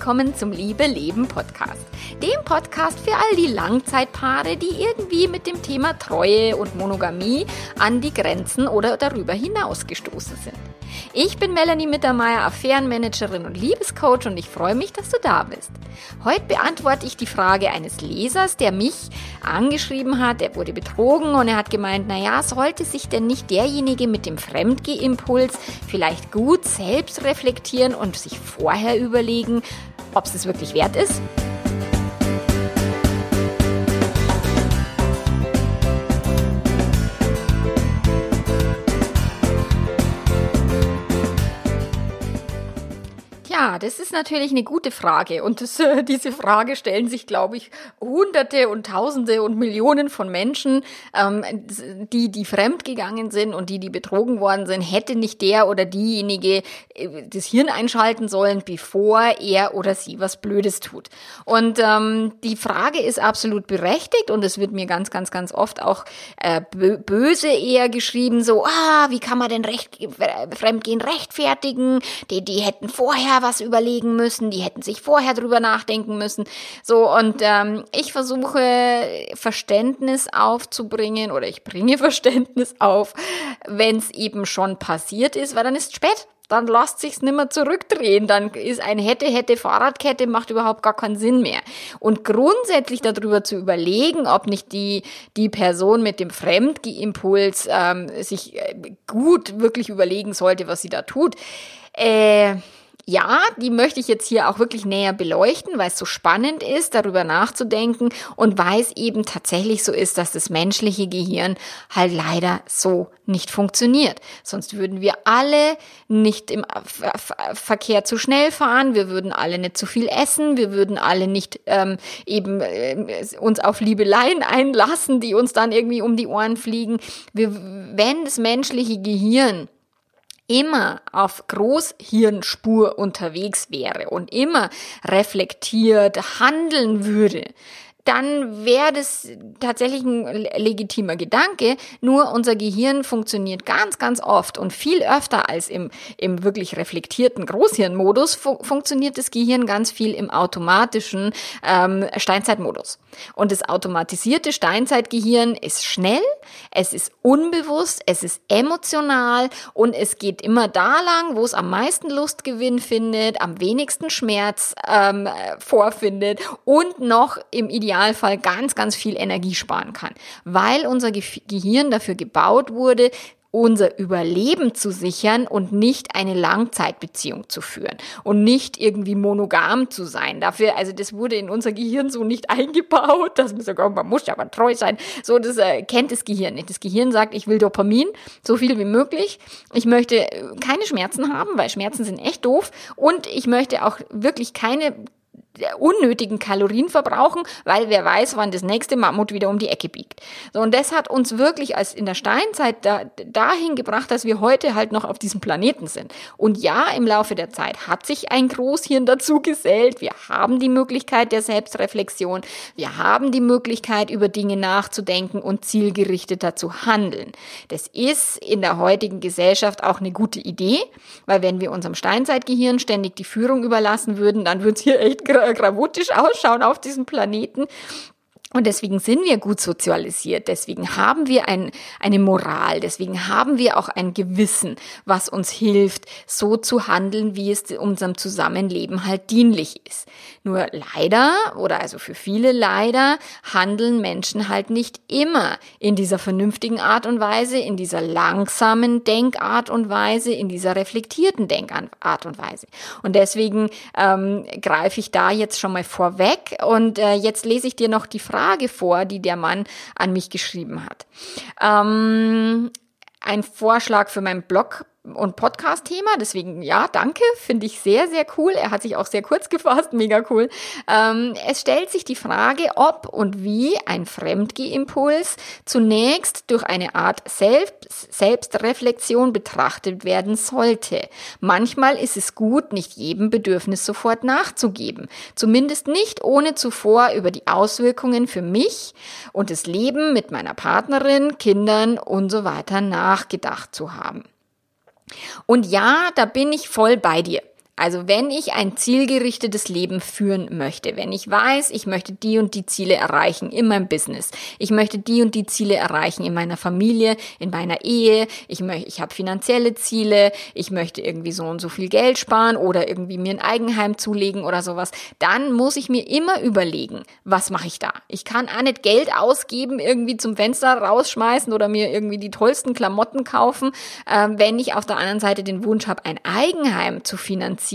willkommen zum Liebe Leben Podcast. Dem Podcast für all die Langzeitpaare, die irgendwie mit dem Thema Treue und Monogamie an die Grenzen oder darüber hinaus gestoßen sind. Ich bin Melanie Mittermeier, Affärenmanagerin und Liebescoach und ich freue mich, dass du da bist. Heute beantworte ich die Frage eines Lesers, der mich angeschrieben hat, er wurde betrogen und er hat gemeint, naja, sollte sich denn nicht derjenige mit dem Fremdgehimpuls vielleicht gut selbst reflektieren und sich vorher überlegen, ob es es wirklich wert ist? Ja, das ist natürlich eine gute Frage. Und das, äh, diese Frage stellen sich, glaube ich, Hunderte und Tausende und Millionen von Menschen, ähm, die, die fremdgegangen sind und die, die betrogen worden sind. Hätte nicht der oder diejenige äh, das Hirn einschalten sollen, bevor er oder sie was Blödes tut. Und ähm, die Frage ist absolut berechtigt und es wird mir ganz, ganz, ganz oft auch äh, böse eher geschrieben, so, ah, wie kann man denn recht, Fremdgehen rechtfertigen? Die, die hätten vorher was was überlegen müssen, die hätten sich vorher drüber nachdenken müssen. So, und ähm, ich versuche Verständnis aufzubringen oder ich bringe Verständnis auf, wenn es eben schon passiert ist, weil dann ist es spät dann lasst sich's nimmer zurückdrehen. Dann ist ein hätte, hätte Fahrradkette macht überhaupt gar keinen Sinn mehr. Und grundsätzlich darüber zu überlegen, ob nicht die, die Person mit dem Fremdimpuls ähm, sich äh, gut wirklich überlegen sollte, was sie da tut. Äh, ja, die möchte ich jetzt hier auch wirklich näher beleuchten, weil es so spannend ist, darüber nachzudenken und weil es eben tatsächlich so ist, dass das menschliche Gehirn halt leider so nicht funktioniert. Sonst würden wir alle nicht im Verkehr zu schnell fahren, wir würden alle nicht zu viel essen, wir würden alle nicht ähm, eben äh, uns auf Liebeleien einlassen, die uns dann irgendwie um die Ohren fliegen. Wir, wenn das menschliche Gehirn immer auf Großhirnspur unterwegs wäre und immer reflektiert handeln würde, dann wäre das tatsächlich ein legitimer Gedanke. Nur unser Gehirn funktioniert ganz, ganz oft und viel öfter als im, im wirklich reflektierten Großhirnmodus fu funktioniert das Gehirn ganz viel im automatischen ähm, Steinzeitmodus. Und das automatisierte Steinzeitgehirn ist schnell, es ist unbewusst, es ist emotional und es geht immer da lang, wo es am meisten Lustgewinn findet, am wenigsten Schmerz ähm, vorfindet und noch im Idealfall Idealfall ganz, ganz viel Energie sparen kann, weil unser Gehirn dafür gebaut wurde, unser Überleben zu sichern und nicht eine Langzeitbeziehung zu führen und nicht irgendwie monogam zu sein. Dafür, also das wurde in unser Gehirn so nicht eingebaut, dass man sogar, man muss ja aber treu sein. So, das äh, kennt das Gehirn nicht. Das Gehirn sagt, ich will Dopamin, so viel wie möglich. Ich möchte äh, keine Schmerzen haben, weil Schmerzen sind echt doof und ich möchte auch wirklich keine unnötigen Kalorien verbrauchen, weil wer weiß, wann das nächste Mammut wieder um die Ecke biegt. So, und das hat uns wirklich als in der Steinzeit da, dahin gebracht, dass wir heute halt noch auf diesem Planeten sind. Und ja, im Laufe der Zeit hat sich ein Großhirn dazu gesellt. Wir haben die Möglichkeit der Selbstreflexion. Wir haben die Möglichkeit, über Dinge nachzudenken und zielgerichteter zu handeln. Das ist in der heutigen Gesellschaft auch eine gute Idee, weil wenn wir unserem Steinzeitgehirn ständig die Führung überlassen würden, dann würde es hier echt gravutisch ausschauen auf diesem Planeten. Und deswegen sind wir gut sozialisiert, deswegen haben wir ein, eine Moral, deswegen haben wir auch ein Gewissen, was uns hilft, so zu handeln, wie es unserem Zusammenleben halt dienlich ist. Nur leider, oder also für viele leider, handeln Menschen halt nicht immer in dieser vernünftigen Art und Weise, in dieser langsamen Denkart und Weise, in dieser reflektierten Denkart und Weise. Und deswegen ähm, greife ich da jetzt schon mal vorweg und äh, jetzt lese ich dir noch die Frage, Frage vor, die der Mann an mich geschrieben hat. Ähm, ein Vorschlag für meinen Blog und Podcast-Thema. Deswegen, ja, danke, finde ich sehr, sehr cool. Er hat sich auch sehr kurz gefasst, mega cool. Ähm, es stellt sich die Frage, ob und wie ein Fremdgehimpuls zunächst durch eine Art Selbst Selbstreflexion betrachtet werden sollte. Manchmal ist es gut, nicht jedem Bedürfnis sofort nachzugeben. Zumindest nicht ohne zuvor über die Auswirkungen für mich und das Leben mit meiner Partnerin, Kindern und so weiter nachgedacht zu haben. Und ja, da bin ich voll bei dir. Also wenn ich ein zielgerichtetes Leben führen möchte, wenn ich weiß, ich möchte die und die Ziele erreichen in meinem Business, ich möchte die und die Ziele erreichen in meiner Familie, in meiner Ehe, ich möchte, ich habe finanzielle Ziele, ich möchte irgendwie so und so viel Geld sparen oder irgendwie mir ein Eigenheim zulegen oder sowas, dann muss ich mir immer überlegen, was mache ich da? Ich kann auch nicht Geld ausgeben, irgendwie zum Fenster rausschmeißen oder mir irgendwie die tollsten Klamotten kaufen, äh, wenn ich auf der anderen Seite den Wunsch habe, ein Eigenheim zu finanzieren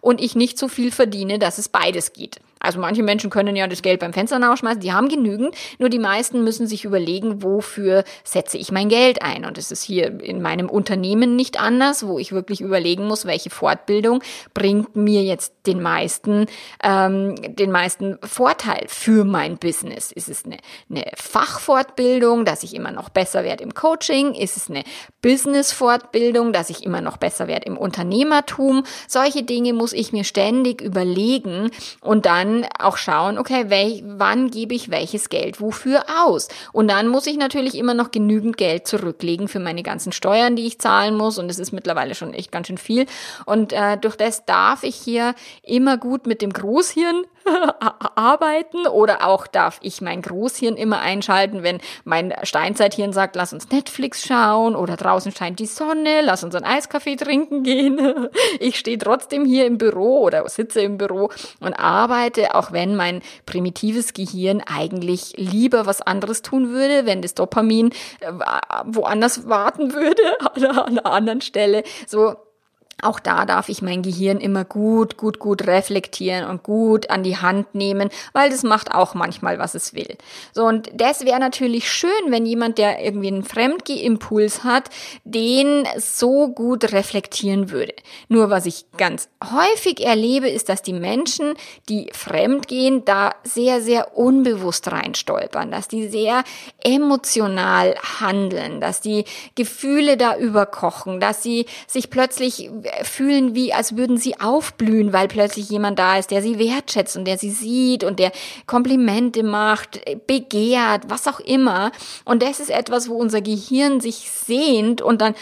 und ich nicht so viel verdiene, dass es beides geht. Also manche Menschen können ja das Geld beim Fenster rausschmeißen, die haben genügend, nur die meisten müssen sich überlegen, wofür setze ich mein Geld ein. Und es ist hier in meinem Unternehmen nicht anders, wo ich wirklich überlegen muss, welche Fortbildung bringt mir jetzt den meisten, ähm, den meisten Vorteil für mein Business. Ist es eine, eine Fachfortbildung, dass ich immer noch besser werde im Coaching? Ist es eine Business-Fortbildung, dass ich immer noch besser werde im Unternehmertum? Solche Dinge muss ich mir ständig überlegen und dann dann auch schauen, okay, welch, wann gebe ich welches Geld wofür aus? Und dann muss ich natürlich immer noch genügend Geld zurücklegen für meine ganzen Steuern, die ich zahlen muss. Und es ist mittlerweile schon echt ganz schön viel. Und äh, durch das darf ich hier immer gut mit dem Großhirn arbeiten oder auch darf ich mein Großhirn immer einschalten, wenn mein Steinzeithirn sagt, lass uns Netflix schauen oder draußen scheint die Sonne, lass uns einen Eiskaffee trinken gehen. Ich stehe trotzdem hier im Büro oder sitze im Büro und arbeite, auch wenn mein primitives Gehirn eigentlich lieber was anderes tun würde, wenn das Dopamin äh, woanders warten würde an einer anderen Stelle. So auch da darf ich mein Gehirn immer gut, gut, gut reflektieren und gut an die Hand nehmen, weil das macht auch manchmal, was es will. So, und das wäre natürlich schön, wenn jemand, der irgendwie einen Fremdgehimpuls hat, den so gut reflektieren würde. Nur was ich ganz häufig erlebe, ist, dass die Menschen, die fremdgehen, da sehr, sehr unbewusst reinstolpern, dass die sehr emotional handeln, dass die Gefühle da überkochen, dass sie sich plötzlich fühlen, wie als würden sie aufblühen, weil plötzlich jemand da ist, der sie wertschätzt und der sie sieht und der Komplimente macht, begehrt, was auch immer. Und das ist etwas, wo unser Gehirn sich sehnt und dann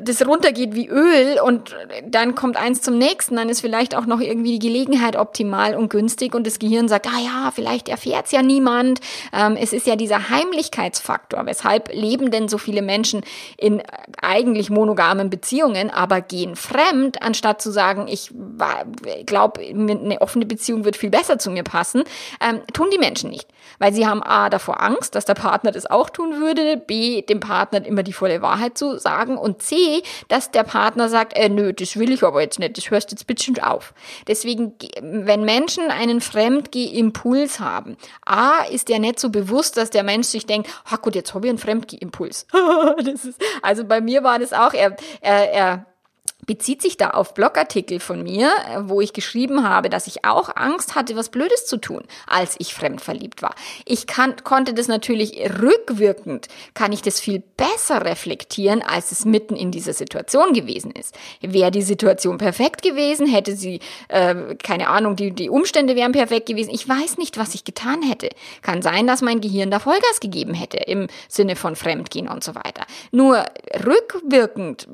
das runtergeht wie Öl und dann kommt eins zum nächsten, dann ist vielleicht auch noch irgendwie die Gelegenheit optimal und günstig und das Gehirn sagt, ah ja, vielleicht erfährt es ja niemand. Ähm, es ist ja dieser Heimlichkeitsfaktor. Weshalb leben denn so viele Menschen in eigentlich monogamen Beziehungen, aber gehen fremd, anstatt zu sagen, ich glaube, eine offene Beziehung wird viel besser zu mir passen, ähm, tun die Menschen nicht. Weil sie haben A, davor Angst, dass der Partner das auch tun würde, B, dem Partner immer die volle Wahrheit zu sagen und C, C, dass der Partner sagt, äh, nö, das will ich aber jetzt nicht, das hörst jetzt bitte auf. Deswegen, wenn Menschen einen Fremdgeh-Impuls haben, A, ist der nicht so bewusst, dass der Mensch sich denkt, ah gut, jetzt habe ich einen Fremdgeh-Impuls. also bei mir war das auch, er, er, er bezieht sich da auf Blogartikel von mir, äh, wo ich geschrieben habe, dass ich auch Angst hatte, was Blödes zu tun, als ich fremdverliebt war. Ich kann, konnte das natürlich rückwirkend, kann ich das viel besser reflektieren, als es mitten in dieser Situation gewesen ist. Wäre die Situation perfekt gewesen, hätte sie, äh, keine Ahnung, die, die Umstände wären perfekt gewesen. Ich weiß nicht, was ich getan hätte. Kann sein, dass mein Gehirn da Vollgas gegeben hätte im Sinne von Fremdgehen und so weiter. Nur rückwirkend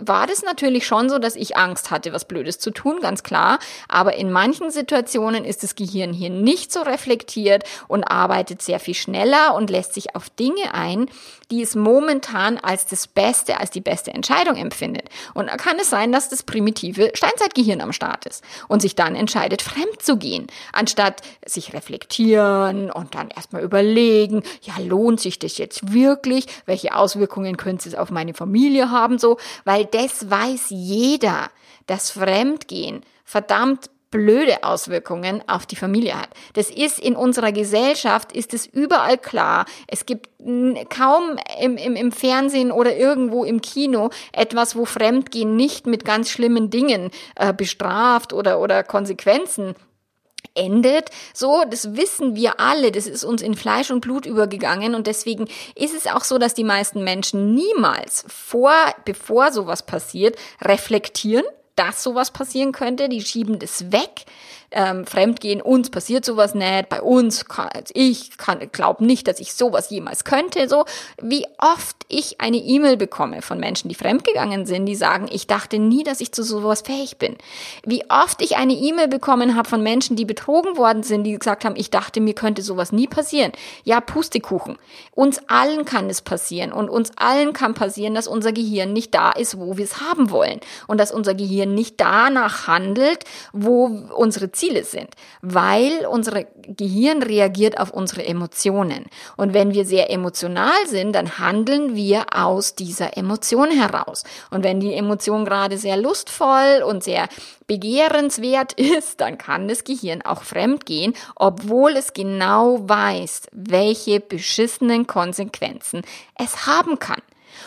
war das natürlich schon so, dass ich Angst hatte, was Blödes zu tun, ganz klar. Aber in manchen Situationen ist das Gehirn hier nicht so reflektiert und arbeitet sehr viel schneller und lässt sich auf Dinge ein, die es momentan als das Beste, als die beste Entscheidung empfindet. Und da kann es sein, dass das primitive Steinzeitgehirn am Start ist und sich dann entscheidet, fremd zu gehen, anstatt sich reflektieren und dann erstmal überlegen, ja, lohnt sich das jetzt wirklich? Welche Auswirkungen könnte es auf meine Familie haben? So, weil das weiß jeder, dass Fremdgehen verdammt blöde Auswirkungen auf die Familie hat. Das ist in unserer Gesellschaft, ist es überall klar. Es gibt kaum im, im, im Fernsehen oder irgendwo im Kino etwas, wo Fremdgehen nicht mit ganz schlimmen Dingen äh, bestraft oder, oder Konsequenzen endet. So, das wissen wir alle, das ist uns in Fleisch und Blut übergegangen und deswegen ist es auch so, dass die meisten Menschen niemals vor, bevor sowas passiert, reflektieren, dass sowas passieren könnte. Die schieben das weg ähm, Fremdgehen, uns passiert sowas nicht, bei uns, kann, also ich glaube nicht, dass ich sowas jemals könnte, so wie oft ich eine E-Mail bekomme von Menschen, die fremdgegangen sind, die sagen, ich dachte nie, dass ich zu sowas fähig bin. Wie oft ich eine E-Mail bekommen habe von Menschen, die betrogen worden sind, die gesagt haben, ich dachte, mir könnte sowas nie passieren. Ja, Pustekuchen. Uns allen kann es passieren und uns allen kann passieren, dass unser Gehirn nicht da ist, wo wir es haben wollen und dass unser Gehirn nicht danach handelt, wo unsere Ziele sind, weil unser Gehirn reagiert auf unsere Emotionen. Und wenn wir sehr emotional sind, dann handeln wir aus dieser Emotion heraus. Und wenn die Emotion gerade sehr lustvoll und sehr begehrenswert ist, dann kann das Gehirn auch fremd gehen, obwohl es genau weiß, welche beschissenen Konsequenzen es haben kann.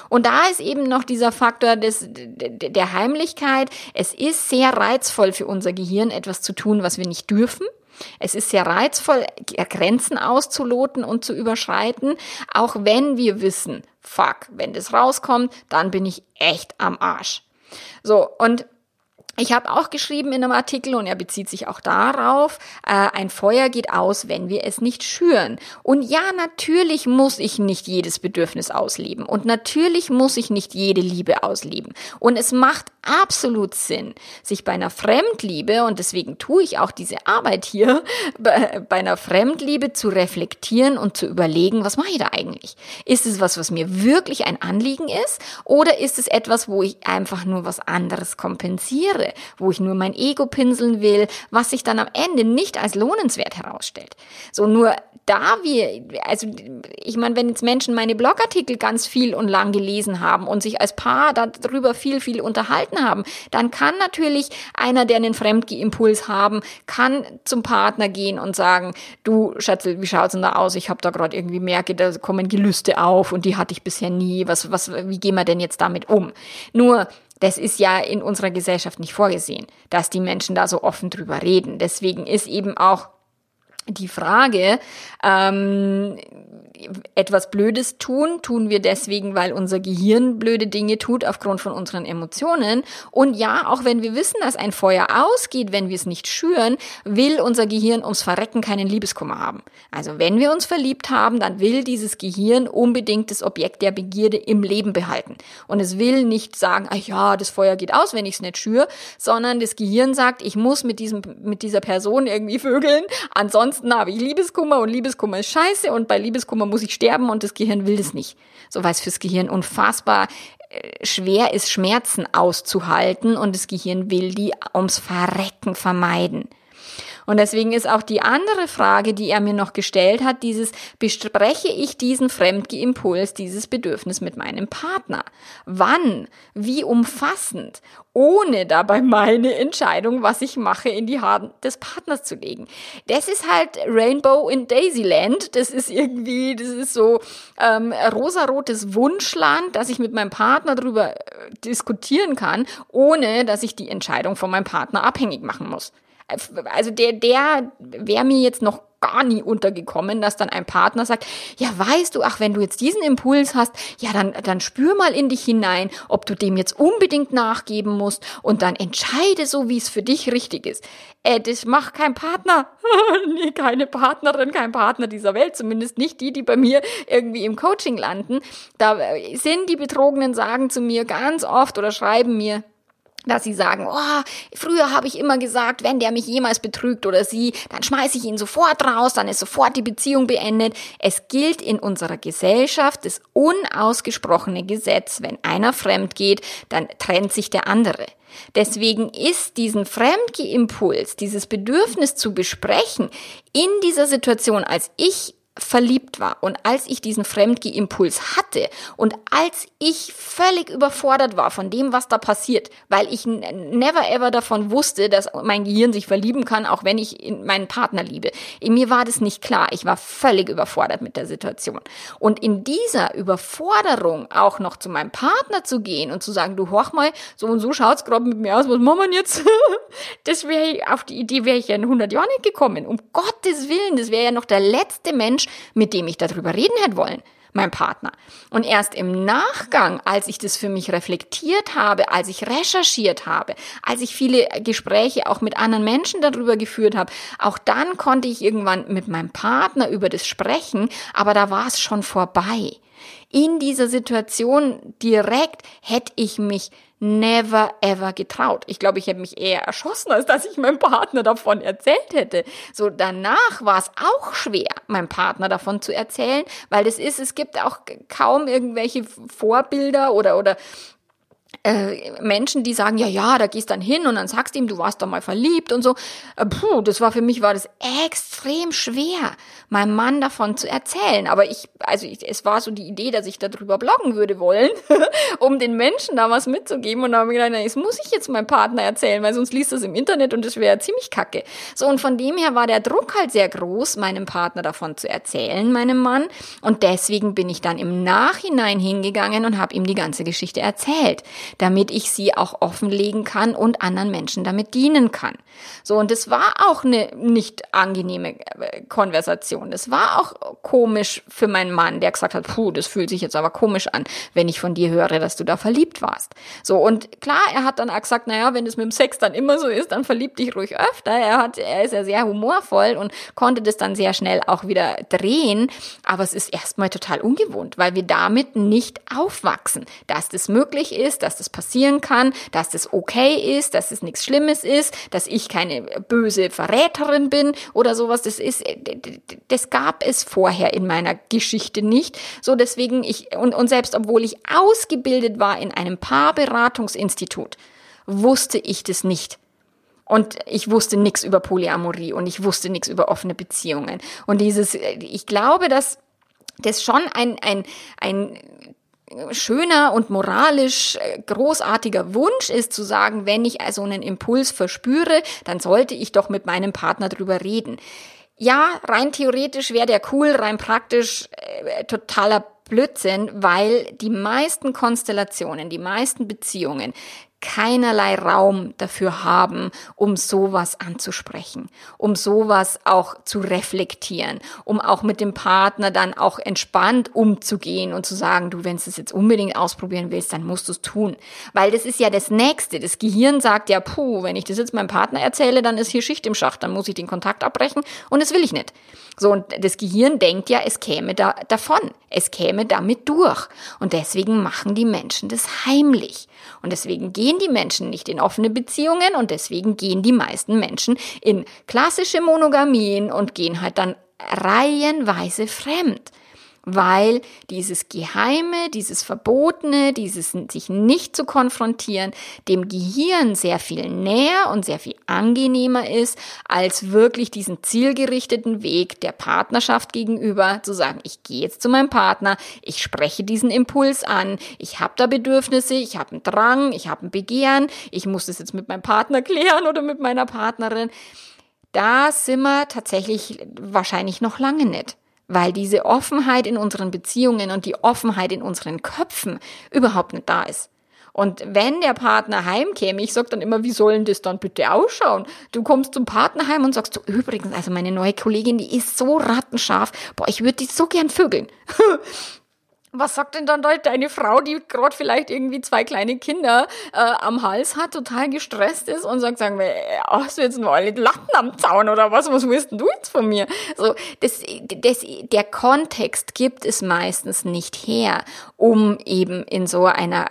Und da ist eben noch dieser Faktor des, der Heimlichkeit. Es ist sehr reizvoll für unser Gehirn, etwas zu tun, was wir nicht dürfen. Es ist sehr reizvoll, Grenzen auszuloten und zu überschreiten, auch wenn wir wissen, fuck, wenn das rauskommt, dann bin ich echt am Arsch. So, und ich habe auch geschrieben in einem Artikel, und er bezieht sich auch darauf, äh, ein Feuer geht aus, wenn wir es nicht schüren. Und ja, natürlich muss ich nicht jedes Bedürfnis ausleben. Und natürlich muss ich nicht jede Liebe ausleben. Und es macht absolut Sinn, sich bei einer Fremdliebe, und deswegen tue ich auch diese Arbeit hier, bei, bei einer Fremdliebe zu reflektieren und zu überlegen, was mache ich da eigentlich? Ist es was, was mir wirklich ein Anliegen ist? Oder ist es etwas, wo ich einfach nur was anderes kompensiere? Wo ich nur mein Ego pinseln will, was sich dann am Ende nicht als lohnenswert herausstellt. So nur da wir, also ich meine, wenn jetzt Menschen meine Blogartikel ganz viel und lang gelesen haben und sich als Paar darüber viel, viel unterhalten haben, dann kann natürlich einer, der einen Fremdgeimpuls haben, kann zum Partner gehen und sagen, du Schatzel, wie schaut's denn da aus? Ich habe da gerade irgendwie merke, da kommen Gelüste auf und die hatte ich bisher nie. Was, was, wie gehen wir denn jetzt damit um? Nur das ist ja in unserer Gesellschaft nicht vorgesehen, dass die Menschen da so offen drüber reden. Deswegen ist eben auch die Frage, ähm, etwas Blödes tun, tun wir deswegen, weil unser Gehirn blöde Dinge tut aufgrund von unseren Emotionen. Und ja, auch wenn wir wissen, dass ein Feuer ausgeht, wenn wir es nicht schüren, will unser Gehirn ums Verrecken keinen Liebeskummer haben. Also wenn wir uns verliebt haben, dann will dieses Gehirn unbedingt das Objekt der Begierde im Leben behalten. Und es will nicht sagen, ach ja, das Feuer geht aus, wenn ich es nicht schüre, sondern das Gehirn sagt, ich muss mit diesem, mit dieser Person irgendwie vögeln, ansonsten habe ich Liebeskummer und Liebeskummer ist scheiße und bei Liebeskummer muss ich sterben und das Gehirn will das nicht. So weil es fürs Gehirn unfassbar äh, schwer ist, Schmerzen auszuhalten und das Gehirn will die ums Verrecken vermeiden. Und deswegen ist auch die andere Frage, die er mir noch gestellt hat, dieses, bespreche ich diesen Fremdgeimpuls, dieses Bedürfnis mit meinem Partner? Wann? Wie umfassend? Ohne dabei meine Entscheidung, was ich mache, in die Hand des Partners zu legen. Das ist halt Rainbow in Daisyland. Das ist irgendwie, das ist so ähm, rosarotes Wunschland, dass ich mit meinem Partner darüber äh, diskutieren kann, ohne dass ich die Entscheidung von meinem Partner abhängig machen muss also der, der wäre mir jetzt noch gar nie untergekommen, dass dann ein Partner sagt, ja, weißt du, ach, wenn du jetzt diesen Impuls hast, ja, dann, dann spür mal in dich hinein, ob du dem jetzt unbedingt nachgeben musst und dann entscheide so, wie es für dich richtig ist. Äh, das macht kein Partner. nee, keine Partnerin, kein Partner dieser Welt, zumindest nicht die, die bei mir irgendwie im Coaching landen. Da äh, sind die Betrogenen sagen zu mir ganz oft oder schreiben mir, dass sie sagen, oh, früher habe ich immer gesagt, wenn der mich jemals betrügt oder sie, dann schmeiße ich ihn sofort raus, dann ist sofort die Beziehung beendet. Es gilt in unserer Gesellschaft das unausgesprochene Gesetz, wenn einer fremd geht, dann trennt sich der andere. Deswegen ist diesen Fremdgeimpuls, dieses Bedürfnis zu besprechen, in dieser Situation, als ich verliebt war und als ich diesen Fremdgehimpuls hatte und als ich völlig überfordert war von dem, was da passiert, weil ich never ever davon wusste, dass mein Gehirn sich verlieben kann, auch wenn ich meinen Partner liebe. In mir war das nicht klar. Ich war völlig überfordert mit der Situation. Und in dieser Überforderung auch noch zu meinem Partner zu gehen und zu sagen, du horch mal, so und so schaut's gerade mit mir aus, was machen wir jetzt? das wäre auf die Idee wäre ich ja in 100 Jahren nicht gekommen. Um Gottes Willen, das wäre ja noch der letzte Mensch, mit dem ich darüber reden hätte wollen. mein Partner. Und erst im Nachgang, als ich das für mich reflektiert habe, als ich recherchiert habe, als ich viele Gespräche auch mit anderen Menschen darüber geführt habe, auch dann konnte ich irgendwann mit meinem Partner über das sprechen, aber da war es schon vorbei. In dieser Situation direkt hätte ich mich never ever getraut. Ich glaube, ich hätte mich eher erschossen, als dass ich meinem Partner davon erzählt hätte. So danach war es auch schwer, meinem Partner davon zu erzählen, weil das ist, es gibt auch kaum irgendwelche Vorbilder oder oder äh, Menschen, die sagen, ja, ja, da gehst dann hin und dann sagst ihm, du warst da mal verliebt und so. Äh, puh, das war für mich war das extrem schwer, meinem Mann davon zu erzählen. Aber ich, also ich, es war so die Idee, dass ich darüber bloggen würde wollen, um den Menschen da was mitzugeben. Und da habe ich gedacht, na, das muss ich jetzt meinem Partner erzählen, weil sonst liest das im Internet und das wäre ziemlich kacke. So, und von dem her war der Druck halt sehr groß, meinem Partner davon zu erzählen, meinem Mann. Und deswegen bin ich dann im Nachhinein hingegangen und habe ihm die ganze Geschichte erzählt damit ich sie auch offenlegen kann und anderen Menschen damit dienen kann. So, und es war auch eine nicht angenehme äh, Konversation. Es war auch komisch für meinen Mann, der gesagt hat, puh, das fühlt sich jetzt aber komisch an, wenn ich von dir höre, dass du da verliebt warst. So, und klar, er hat dann auch gesagt, naja, wenn es mit dem Sex dann immer so ist, dann verlieb dich ruhig öfter. Er hat, er ist ja sehr humorvoll und konnte das dann sehr schnell auch wieder drehen. Aber es ist erstmal total ungewohnt, weil wir damit nicht aufwachsen, dass das möglich ist, dass das passieren kann, dass das okay ist, dass es nichts Schlimmes ist, dass ich keine böse Verräterin bin oder sowas. Das ist, das gab es vorher in meiner Geschichte nicht. So deswegen ich, und, und selbst obwohl ich ausgebildet war in einem Paarberatungsinstitut, wusste ich das nicht. Und ich wusste nichts über Polyamorie und ich wusste nichts über offene Beziehungen. Und dieses, ich glaube, dass das schon ein, ein, ein schöner und moralisch äh, großartiger Wunsch ist zu sagen, wenn ich also einen Impuls verspüre, dann sollte ich doch mit meinem Partner drüber reden. Ja, rein theoretisch wäre der cool, rein praktisch äh, totaler Blödsinn, weil die meisten Konstellationen, die meisten Beziehungen keinerlei Raum dafür haben, um sowas anzusprechen, um sowas auch zu reflektieren, um auch mit dem Partner dann auch entspannt umzugehen und zu sagen, du, wenn du es jetzt unbedingt ausprobieren willst, dann musst du es tun. Weil das ist ja das Nächste. Das Gehirn sagt ja, puh, wenn ich das jetzt meinem Partner erzähle, dann ist hier Schicht im Schacht, dann muss ich den Kontakt abbrechen und das will ich nicht. So, und das Gehirn denkt ja, es käme da davon. Es käme damit durch. Und deswegen machen die Menschen das heimlich. Und deswegen gehen die Menschen nicht in offene Beziehungen und deswegen gehen die meisten Menschen in klassische Monogamien und gehen halt dann reihenweise fremd weil dieses Geheime, dieses Verbotene, dieses sich nicht zu konfrontieren, dem Gehirn sehr viel näher und sehr viel angenehmer ist, als wirklich diesen zielgerichteten Weg der Partnerschaft gegenüber zu sagen, ich gehe jetzt zu meinem Partner, ich spreche diesen Impuls an, ich habe da Bedürfnisse, ich habe einen Drang, ich habe ein Begehren, ich muss das jetzt mit meinem Partner klären oder mit meiner Partnerin. Da sind wir tatsächlich wahrscheinlich noch lange nicht weil diese Offenheit in unseren Beziehungen und die Offenheit in unseren Köpfen überhaupt nicht da ist. Und wenn der Partner heimkäme, ich sag dann immer, wie sollen das dann bitte ausschauen? Du kommst zum Partner heim und sagst, so, übrigens, also meine neue Kollegin, die ist so rattenscharf, boah, ich würde die so gern vögeln. Was sagt denn dann deine Frau, die gerade vielleicht irgendwie zwei kleine Kinder äh, am Hals hat, total gestresst ist und sagt, sagen wir, äh, hast du jetzt nur alle Latten am Zaun oder was? Was willst du jetzt von mir? So, das, das, der Kontext gibt es meistens nicht her, um eben in so einer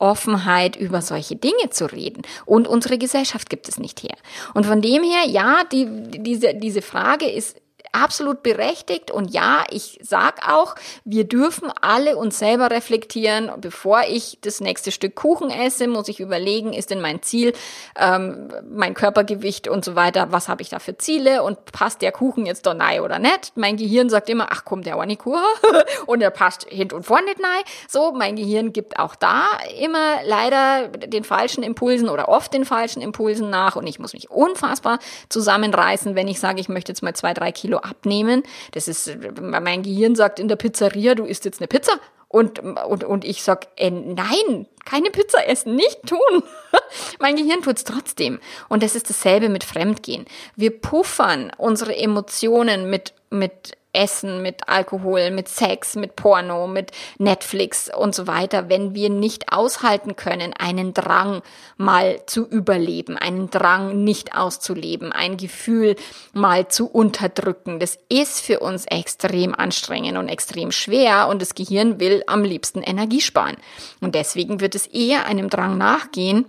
Offenheit über solche Dinge zu reden. Und unsere Gesellschaft gibt es nicht her. Und von dem her, ja, die, diese, diese Frage ist absolut berechtigt und ja, ich sag auch, wir dürfen alle uns selber reflektieren. Bevor ich das nächste Stück Kuchen esse, muss ich überlegen, ist denn mein Ziel, ähm, mein Körpergewicht und so weiter, was habe ich da für Ziele und passt der Kuchen jetzt da nein oder nicht? Mein Gehirn sagt immer, ach komm, der war nicht und er passt hinten und vorne nicht nein. So, mein Gehirn gibt auch da immer leider den falschen Impulsen oder oft den falschen Impulsen nach und ich muss mich unfassbar zusammenreißen, wenn ich sage, ich möchte jetzt mal zwei, drei Kilo abnehmen. Das ist, mein Gehirn sagt in der Pizzeria, du isst jetzt eine Pizza. Und, und, und ich sag, äh, nein, keine Pizza essen, nicht tun. mein Gehirn tut's trotzdem. Und das ist dasselbe mit Fremdgehen. Wir puffern unsere Emotionen mit, mit Essen, mit Alkohol, mit Sex, mit Porno, mit Netflix und so weiter, wenn wir nicht aushalten können, einen Drang mal zu überleben, einen Drang nicht auszuleben, ein Gefühl mal zu unterdrücken. Das ist für uns extrem anstrengend und extrem schwer und das Gehirn will am liebsten Energie sparen. Und deswegen wird es eher einem Drang nachgehen,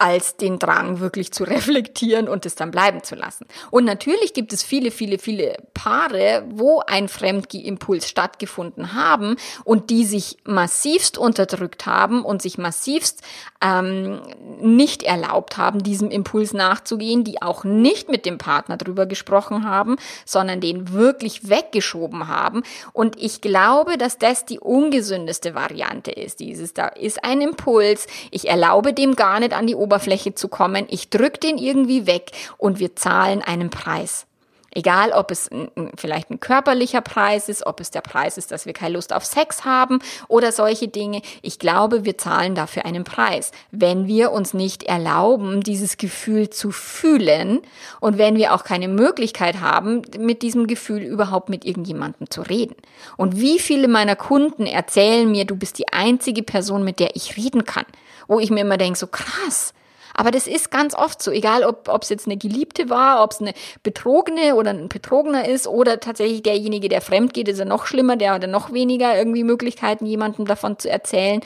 als den Drang wirklich zu reflektieren und es dann bleiben zu lassen. Und natürlich gibt es viele, viele, viele Paare, wo ein Fremdgehimpuls stattgefunden haben und die sich massivst unterdrückt haben und sich massivst ähm, nicht erlaubt haben, diesem Impuls nachzugehen, die auch nicht mit dem Partner drüber gesprochen haben, sondern den wirklich weggeschoben haben. Und ich glaube, dass das die ungesündeste Variante ist. Dieses, da ist ein Impuls, ich erlaube dem gar nicht an die Oberfläche zu kommen. Ich drücke den irgendwie weg und wir zahlen einen Preis. Egal, ob es vielleicht ein körperlicher Preis ist, ob es der Preis ist, dass wir keine Lust auf Sex haben oder solche Dinge. Ich glaube, wir zahlen dafür einen Preis, wenn wir uns nicht erlauben, dieses Gefühl zu fühlen und wenn wir auch keine Möglichkeit haben, mit diesem Gefühl überhaupt mit irgendjemandem zu reden. Und wie viele meiner Kunden erzählen mir, du bist die einzige Person, mit der ich reden kann, wo ich mir immer denke, so krass, aber das ist ganz oft so, egal ob es jetzt eine Geliebte war, ob es eine Betrogene oder ein Betrogener ist oder tatsächlich derjenige, der fremd geht, ist ja noch schlimmer, der hat noch weniger irgendwie Möglichkeiten, jemandem davon zu erzählen.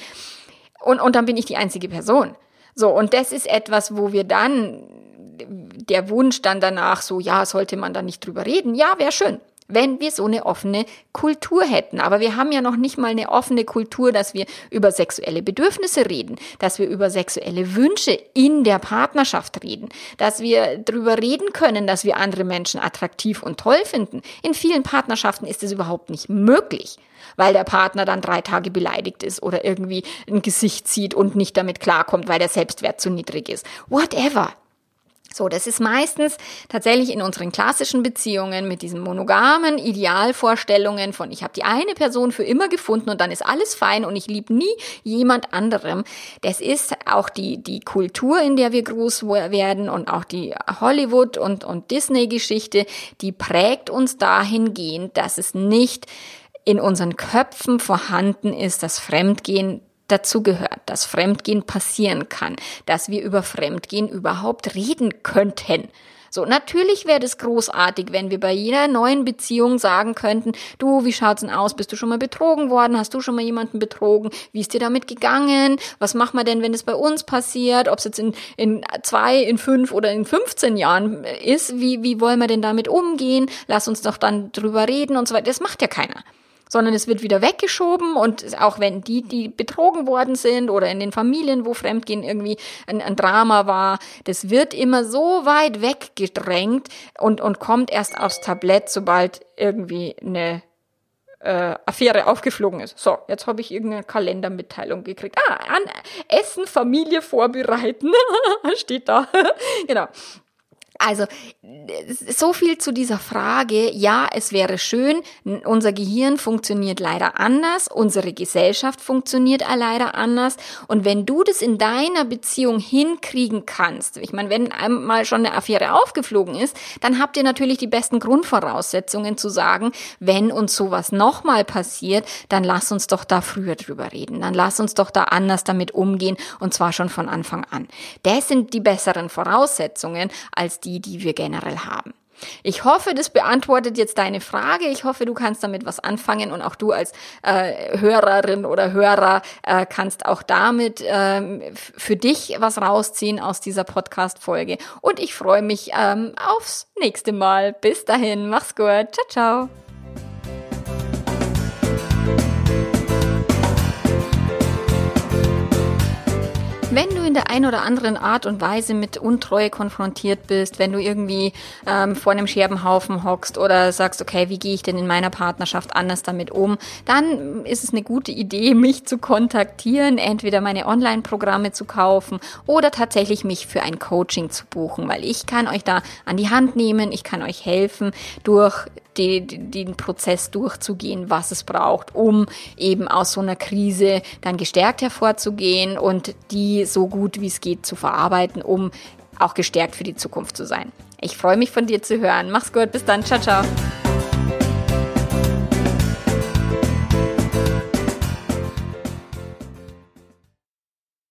Und, und dann bin ich die einzige Person. So, und das ist etwas, wo wir dann der Wunsch dann danach so, ja, sollte man da nicht drüber reden? Ja, wäre schön wenn wir so eine offene Kultur hätten. Aber wir haben ja noch nicht mal eine offene Kultur, dass wir über sexuelle Bedürfnisse reden, dass wir über sexuelle Wünsche in der Partnerschaft reden, dass wir darüber reden können, dass wir andere Menschen attraktiv und toll finden. In vielen Partnerschaften ist es überhaupt nicht möglich, weil der Partner dann drei Tage beleidigt ist oder irgendwie ein Gesicht zieht und nicht damit klarkommt, weil der Selbstwert zu niedrig ist. Whatever. So, das ist meistens tatsächlich in unseren klassischen Beziehungen mit diesen monogamen Idealvorstellungen von ich habe die eine Person für immer gefunden und dann ist alles fein und ich liebe nie jemand anderem. Das ist auch die die Kultur, in der wir groß werden und auch die Hollywood und und Disney Geschichte, die prägt uns dahingehend, dass es nicht in unseren Köpfen vorhanden ist, dass Fremdgehen dazugehört, dass Fremdgehen passieren kann, dass wir über Fremdgehen überhaupt reden könnten. So, natürlich wäre das großartig, wenn wir bei jeder neuen Beziehung sagen könnten, du, wie schaut's denn aus? Bist du schon mal betrogen worden? Hast du schon mal jemanden betrogen? Wie ist dir damit gegangen? Was machen wir denn, wenn es bei uns passiert? Ob es jetzt in, in zwei, in fünf oder in 15 Jahren ist? Wie, wie wollen wir denn damit umgehen? Lass uns doch dann drüber reden und so weiter. Das macht ja keiner sondern es wird wieder weggeschoben und auch wenn die, die betrogen worden sind oder in den Familien, wo Fremdgehen irgendwie ein, ein Drama war, das wird immer so weit weggedrängt und, und kommt erst aufs Tablett, sobald irgendwie eine äh, Affäre aufgeflogen ist. So, jetzt habe ich irgendeine Kalendermitteilung gekriegt. Ah, an Essen, Familie vorbereiten. Steht da. genau. Also so viel zu dieser Frage. Ja, es wäre schön. Unser Gehirn funktioniert leider anders. Unsere Gesellschaft funktioniert leider anders. Und wenn du das in deiner Beziehung hinkriegen kannst, ich meine, wenn einmal schon eine Affäre aufgeflogen ist, dann habt ihr natürlich die besten Grundvoraussetzungen zu sagen, wenn uns sowas nochmal passiert, dann lass uns doch da früher drüber reden. Dann lass uns doch da anders damit umgehen und zwar schon von Anfang an. Das sind die besseren Voraussetzungen als die, die wir generell haben. Ich hoffe, das beantwortet jetzt deine Frage. Ich hoffe, du kannst damit was anfangen und auch du als äh, Hörerin oder Hörer äh, kannst auch damit äh, für dich was rausziehen aus dieser Podcast-Folge. Und ich freue mich ähm, aufs nächste Mal. Bis dahin, mach's gut. Ciao, ciao. Wenn du in der einen oder anderen Art und Weise mit Untreue konfrontiert bist, wenn du irgendwie ähm, vor einem Scherbenhaufen hockst oder sagst, okay, wie gehe ich denn in meiner Partnerschaft anders damit um, dann ist es eine gute Idee, mich zu kontaktieren, entweder meine Online-Programme zu kaufen oder tatsächlich mich für ein Coaching zu buchen, weil ich kann euch da an die Hand nehmen, ich kann euch helfen, durch die, die, den Prozess durchzugehen, was es braucht, um eben aus so einer Krise dann gestärkt hervorzugehen und die so gut wie es geht zu verarbeiten, um auch gestärkt für die Zukunft zu sein. Ich freue mich von dir zu hören. Mach's gut, bis dann, ciao, ciao.